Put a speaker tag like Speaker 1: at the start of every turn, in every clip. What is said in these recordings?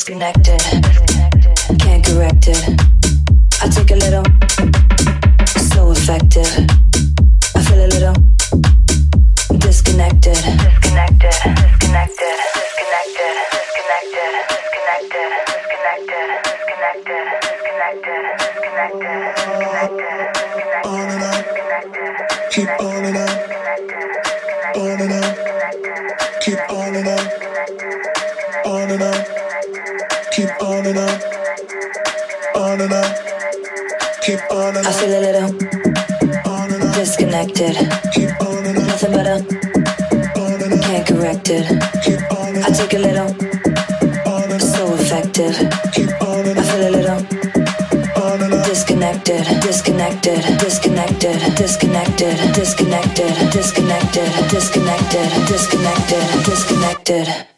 Speaker 1: Disconnected, can't correct it.
Speaker 2: good.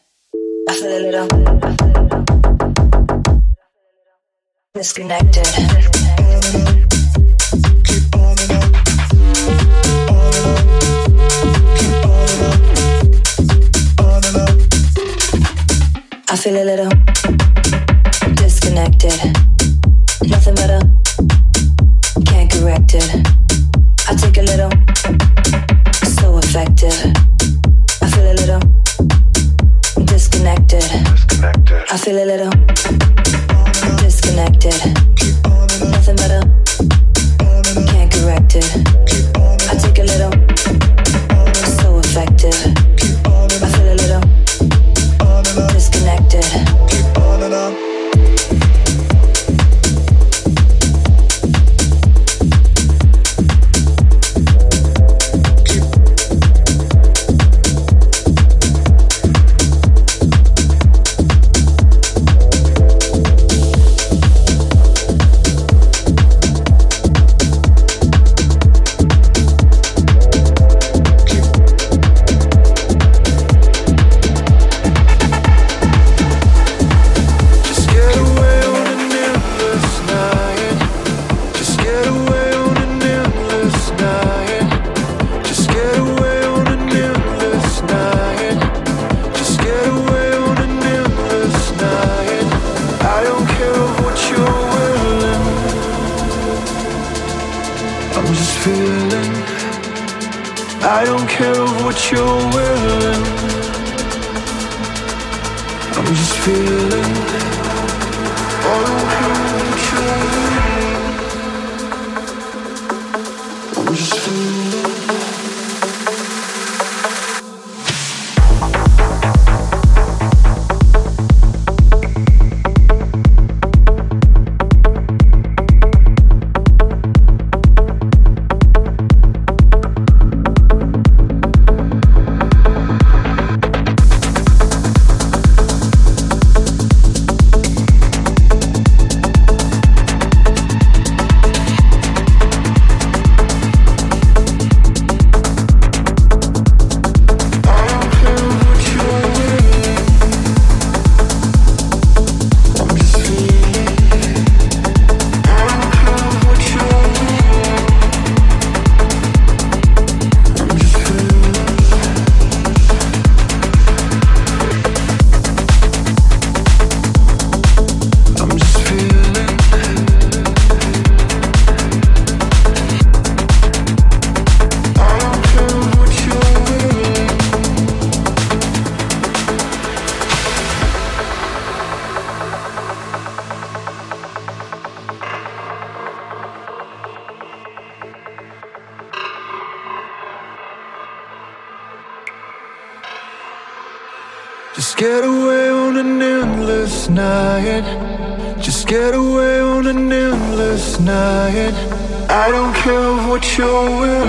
Speaker 2: showing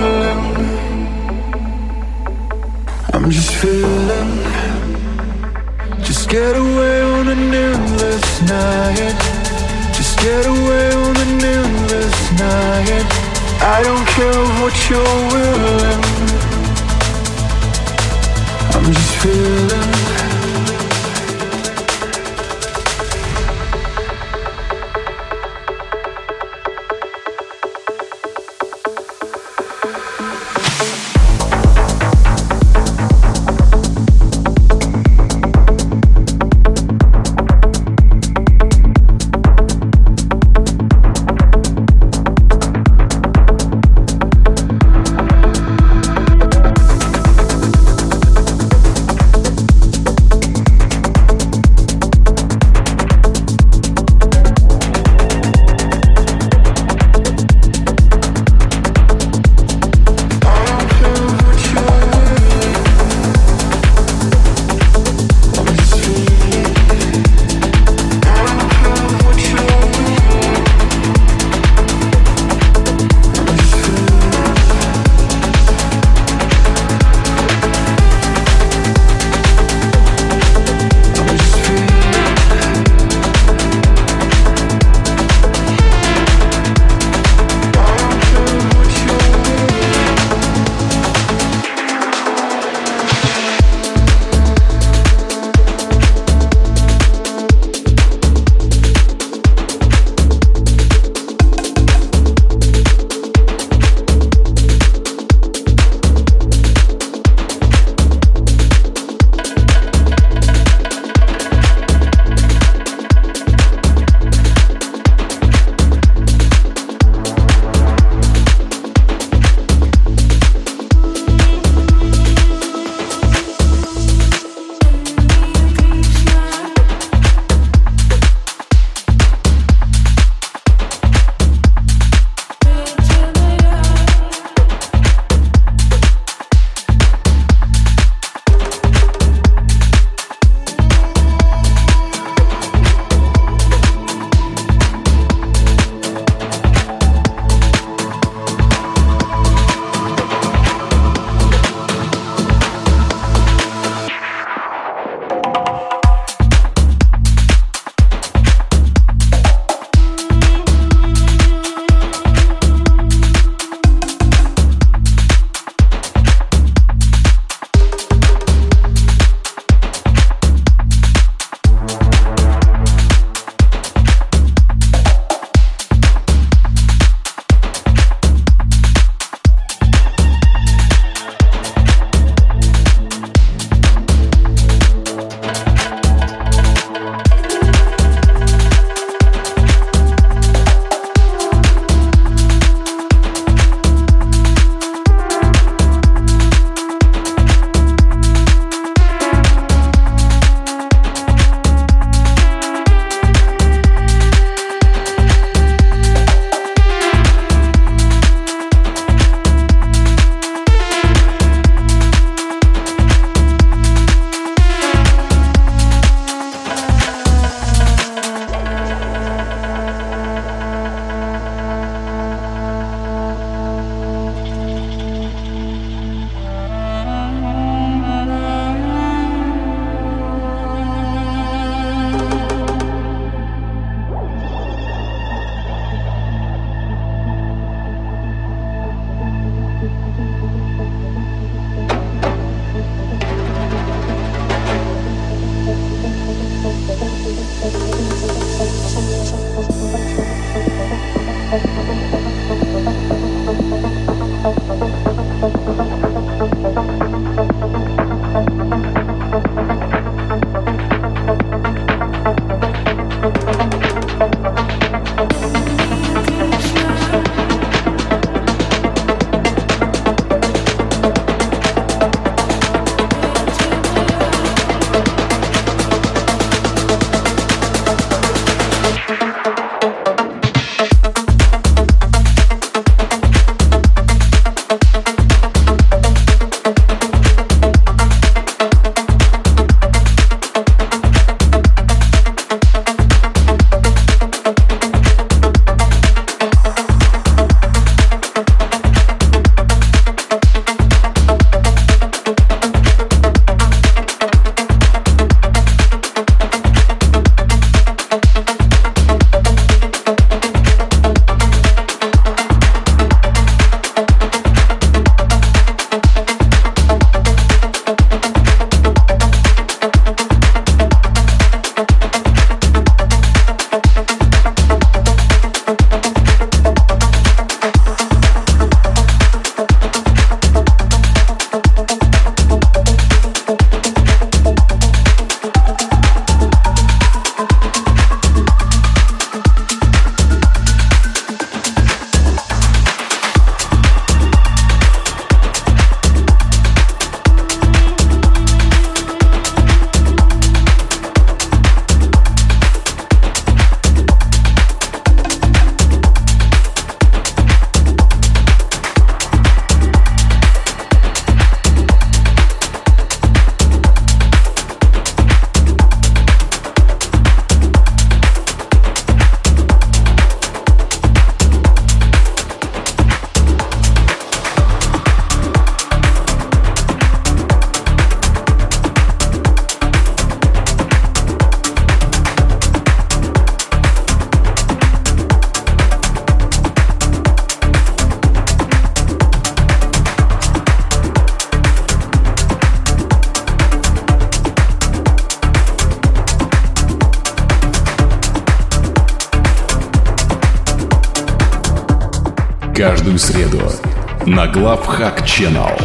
Speaker 2: Channel.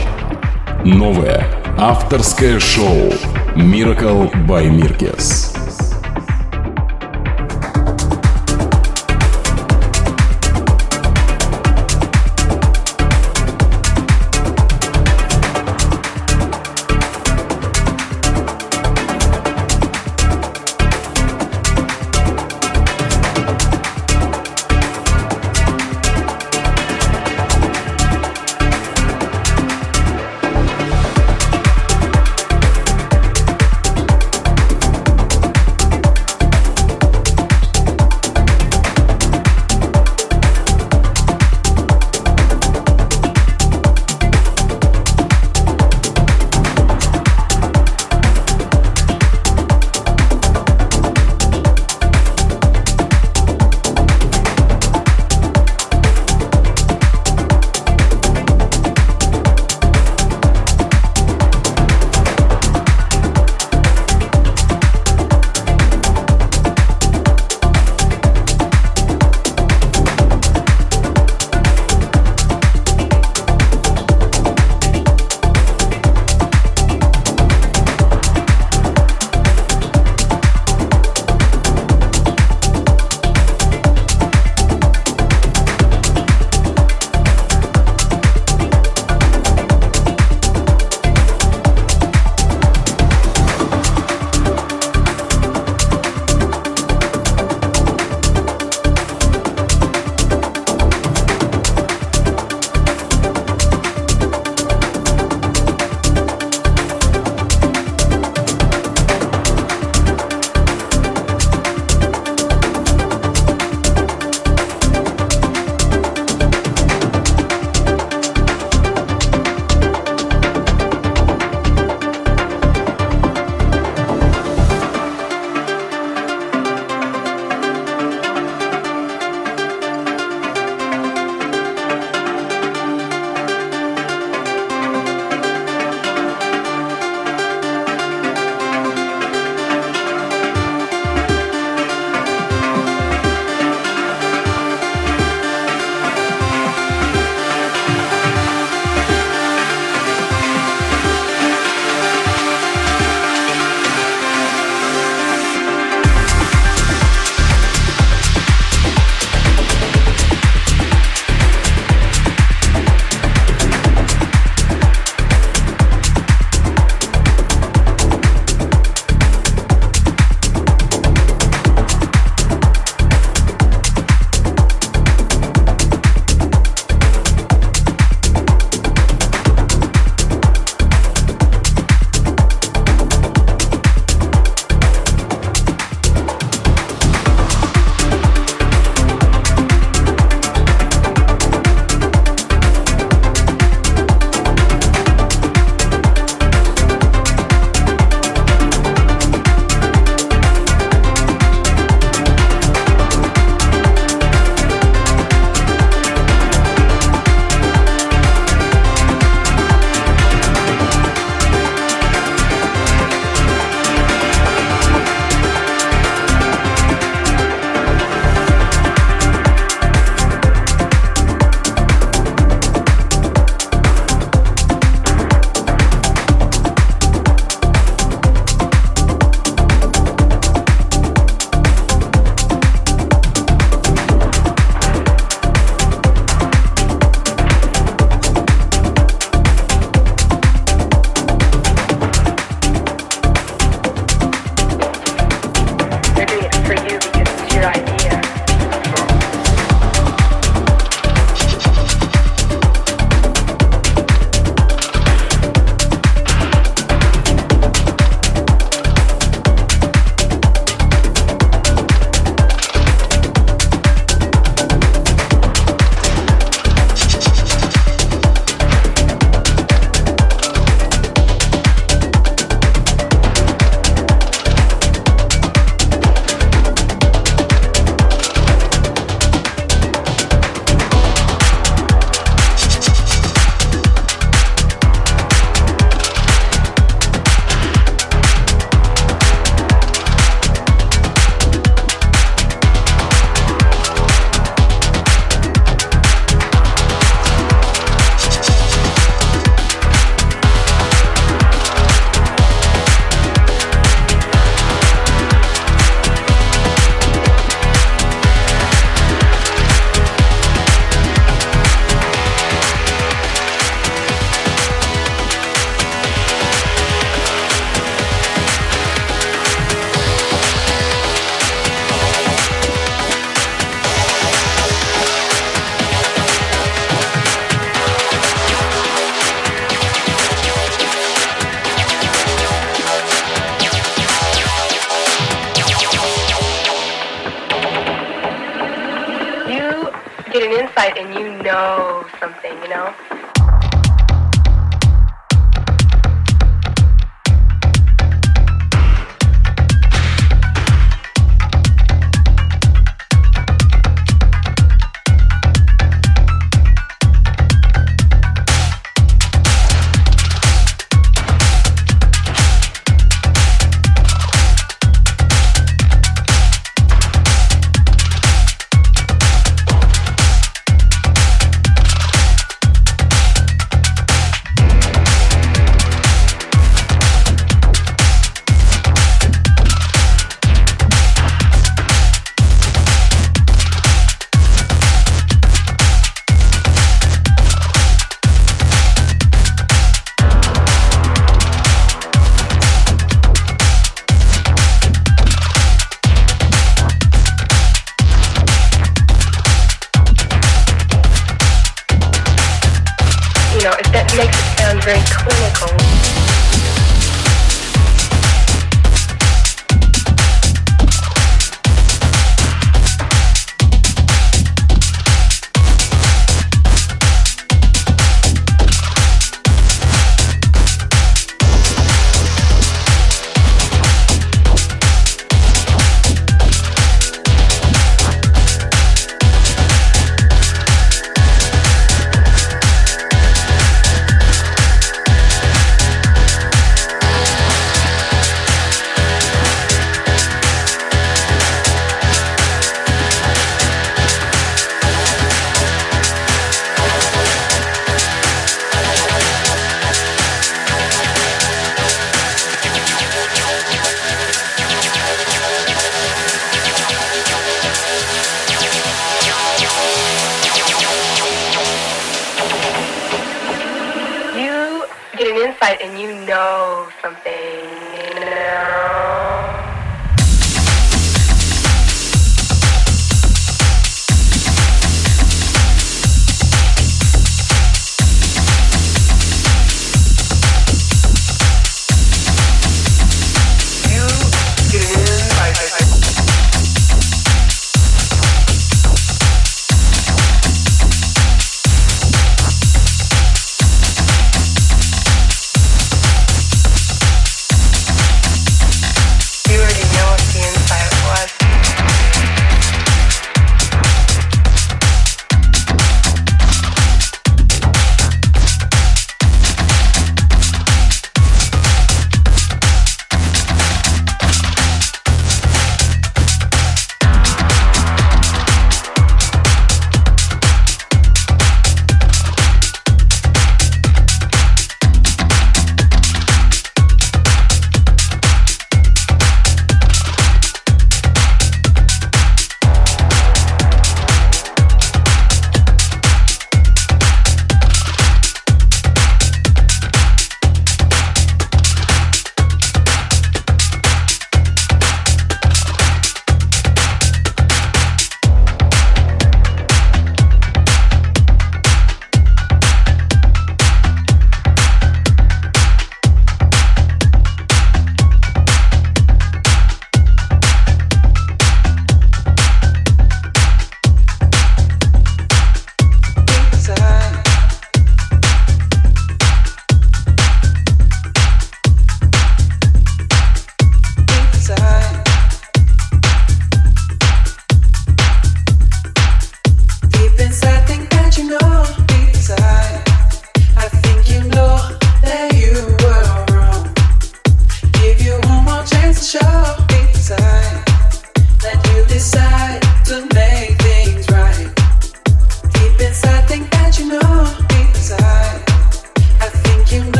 Speaker 2: Новое авторское шоу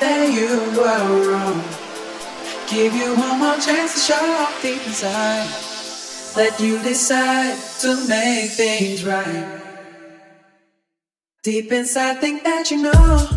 Speaker 3: that you were wrong. Give you one more chance to show off deep inside. Let you decide to make things right. Deep inside, think that you know.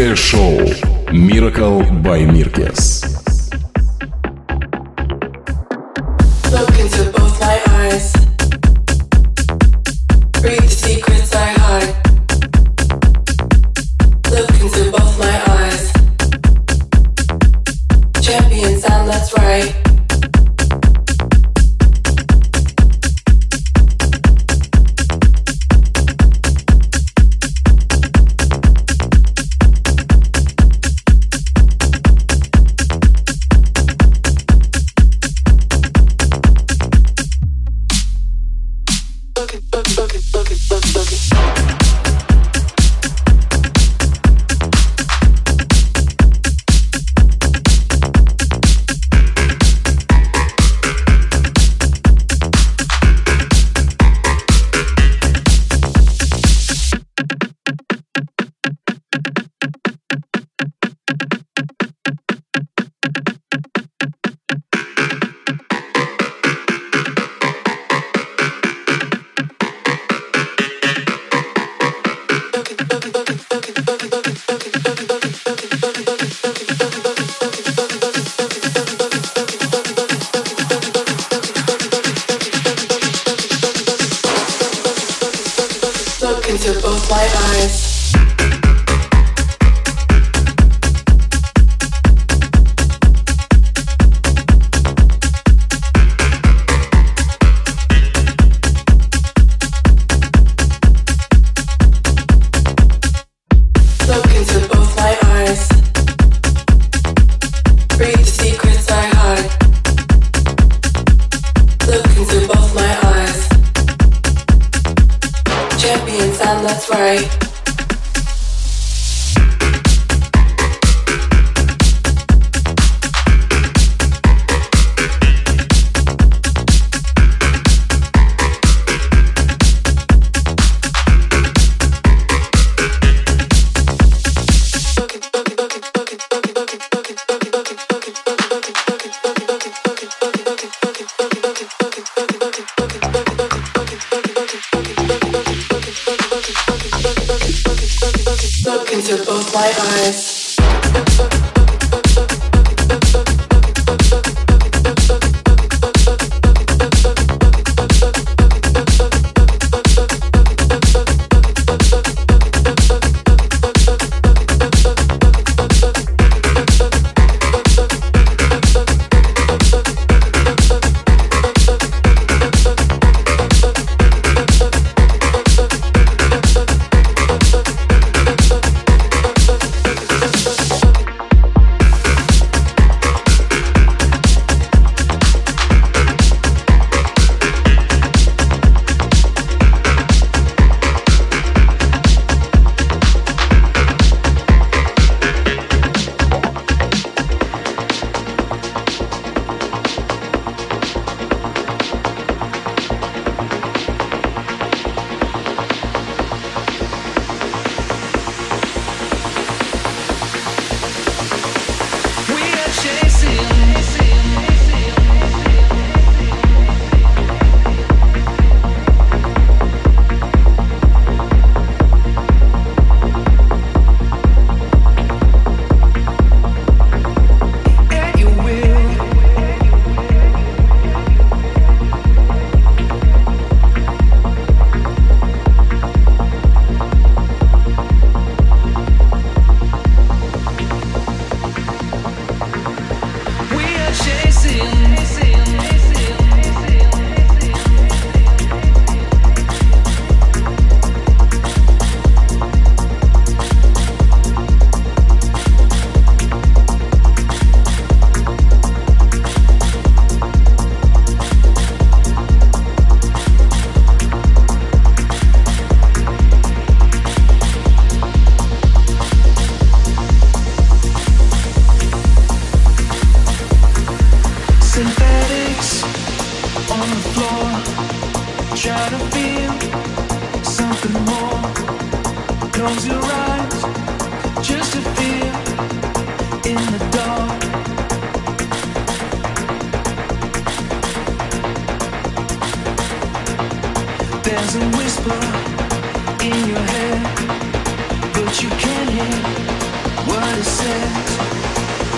Speaker 4: Великое шоу.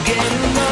Speaker 4: Getting lost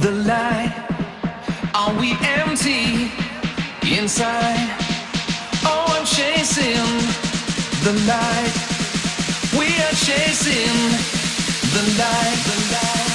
Speaker 4: the light? Are we empty inside? Oh, I'm chasing the light. We are chasing the light, the light.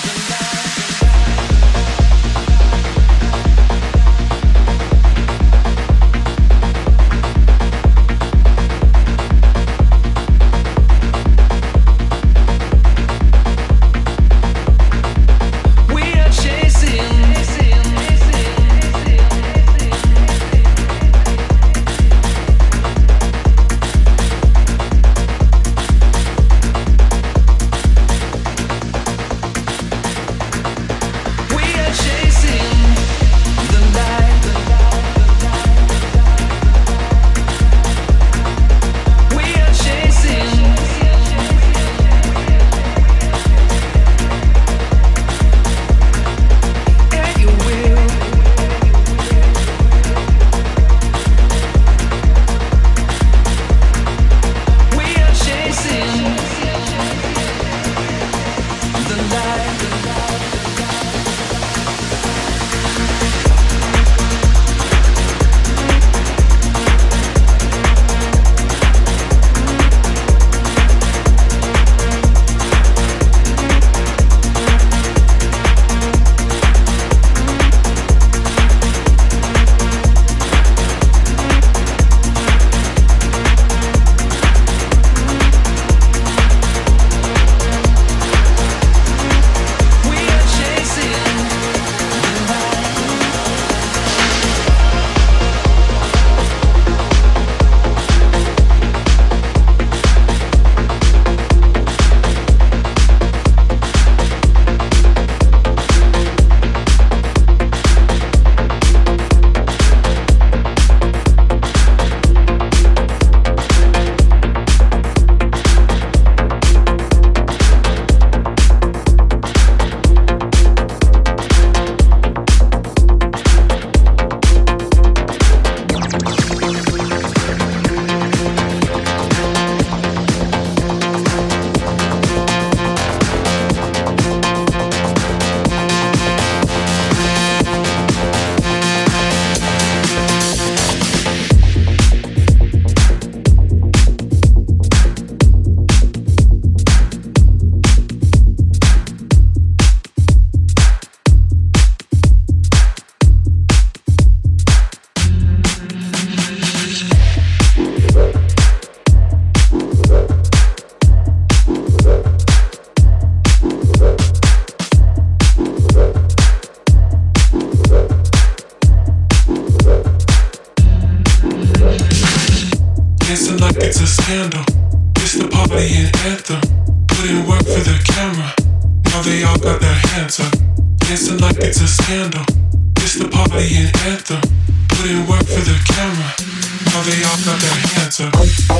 Speaker 5: Their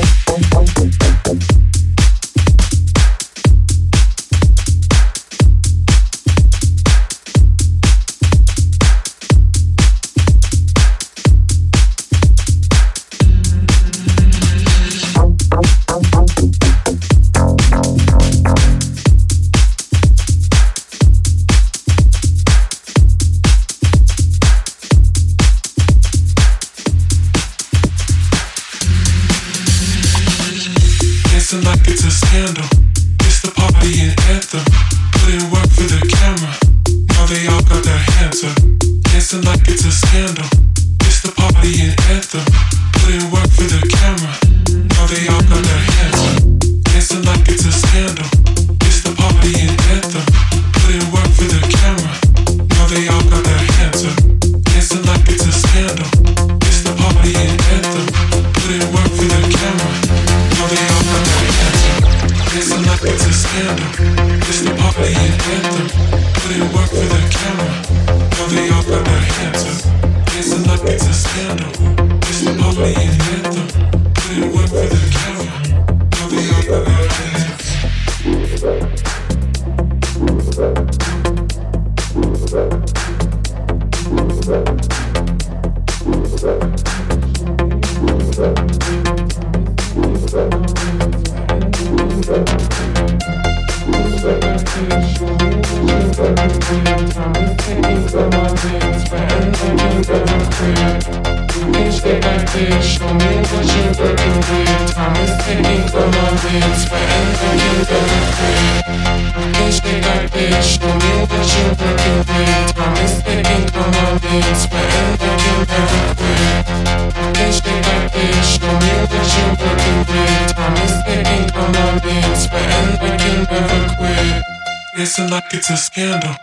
Speaker 5: Dancing like it's a scandal.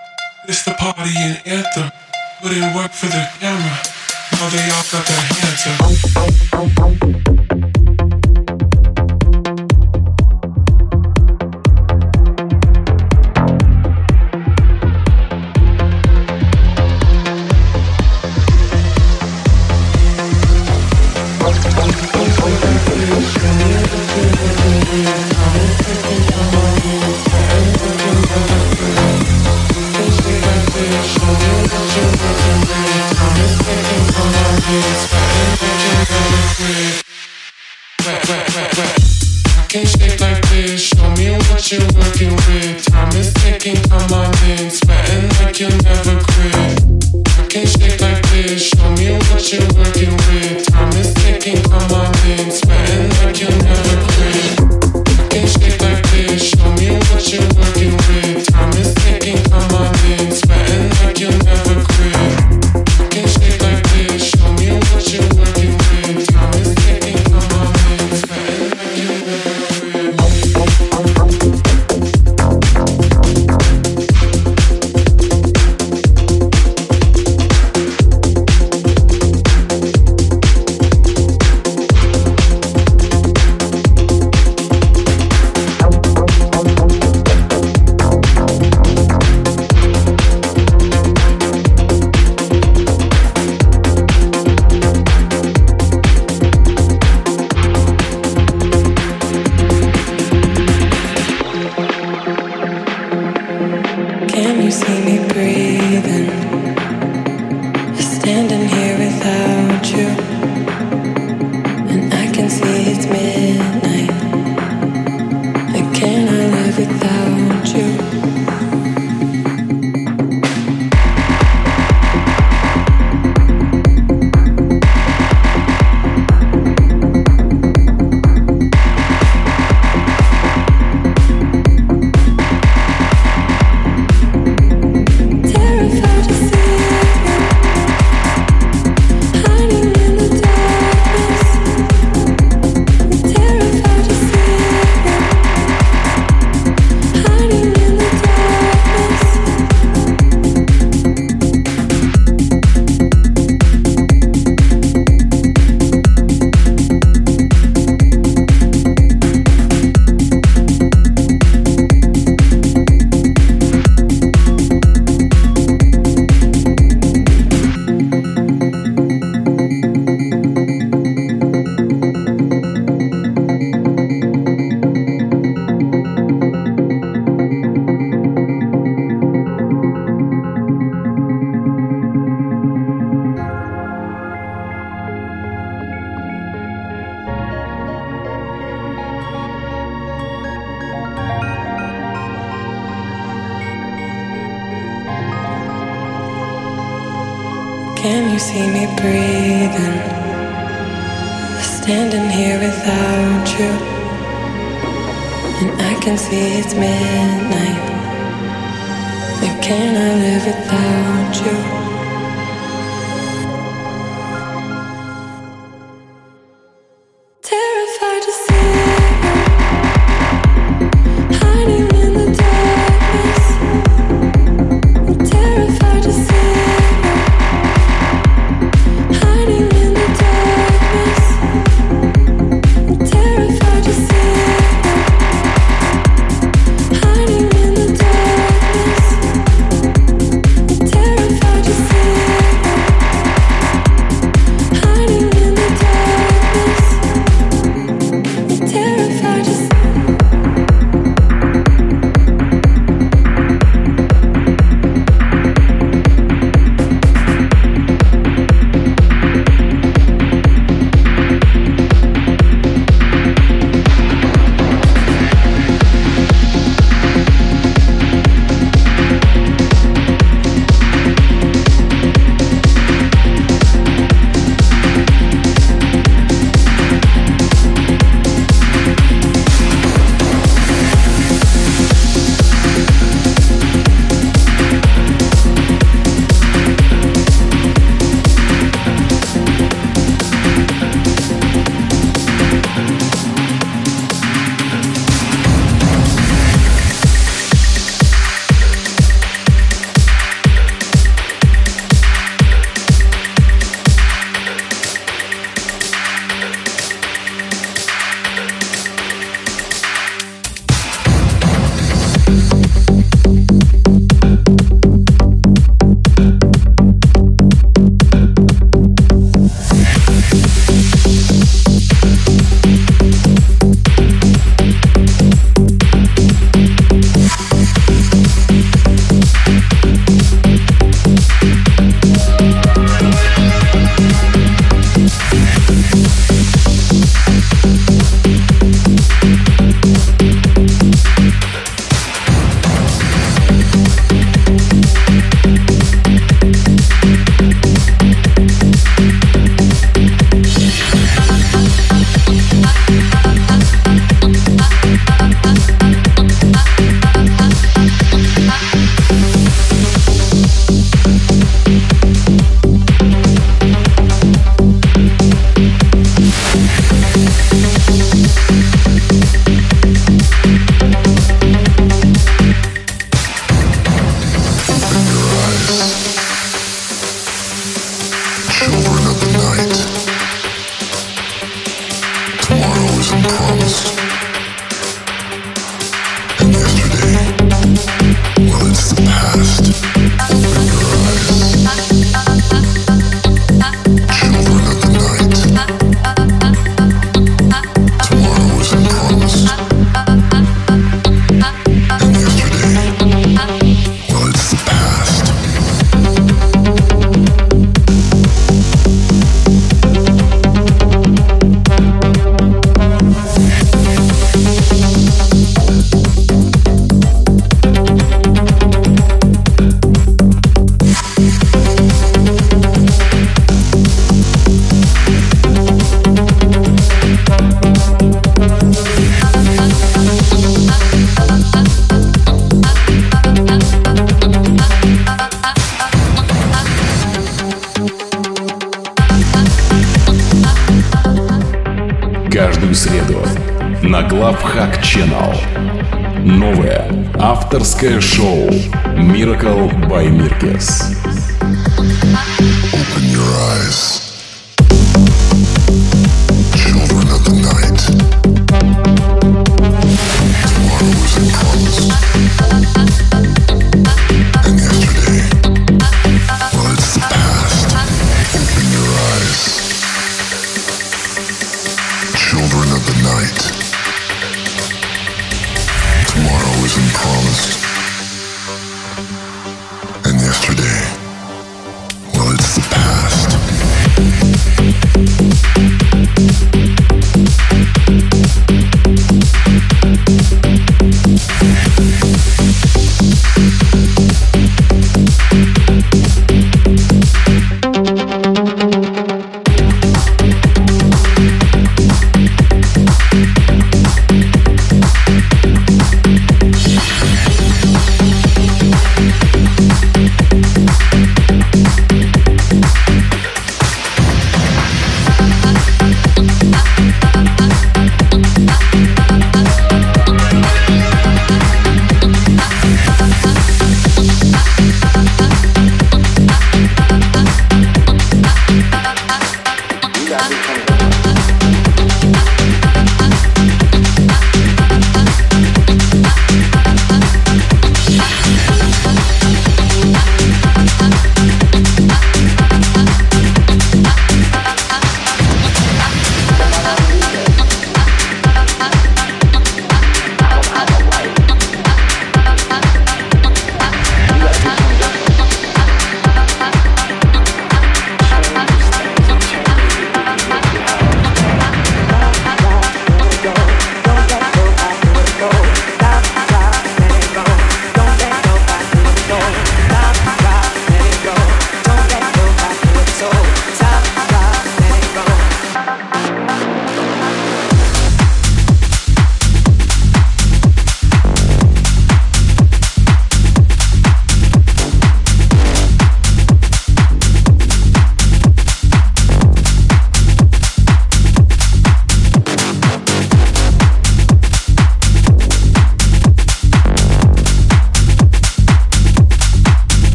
Speaker 5: It's the party and anthem. Put in work for the camera. Now they all got their hands up.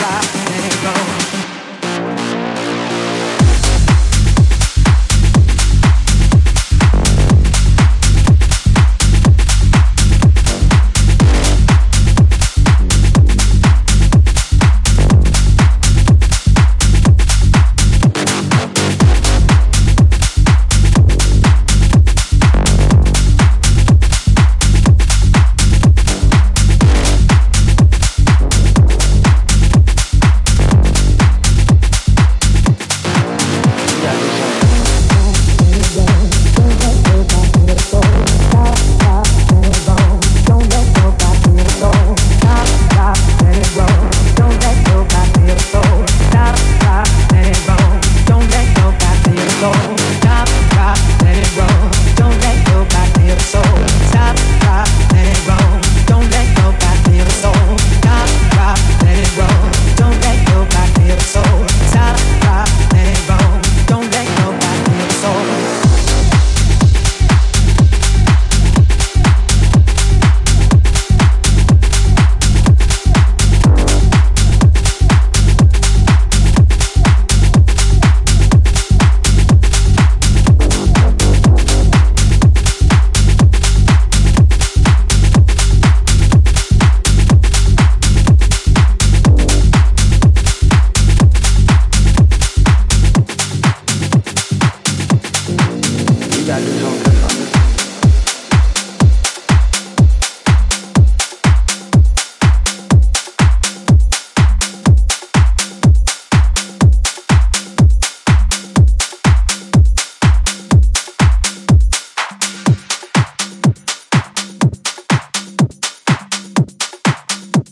Speaker 5: rock and
Speaker 6: going.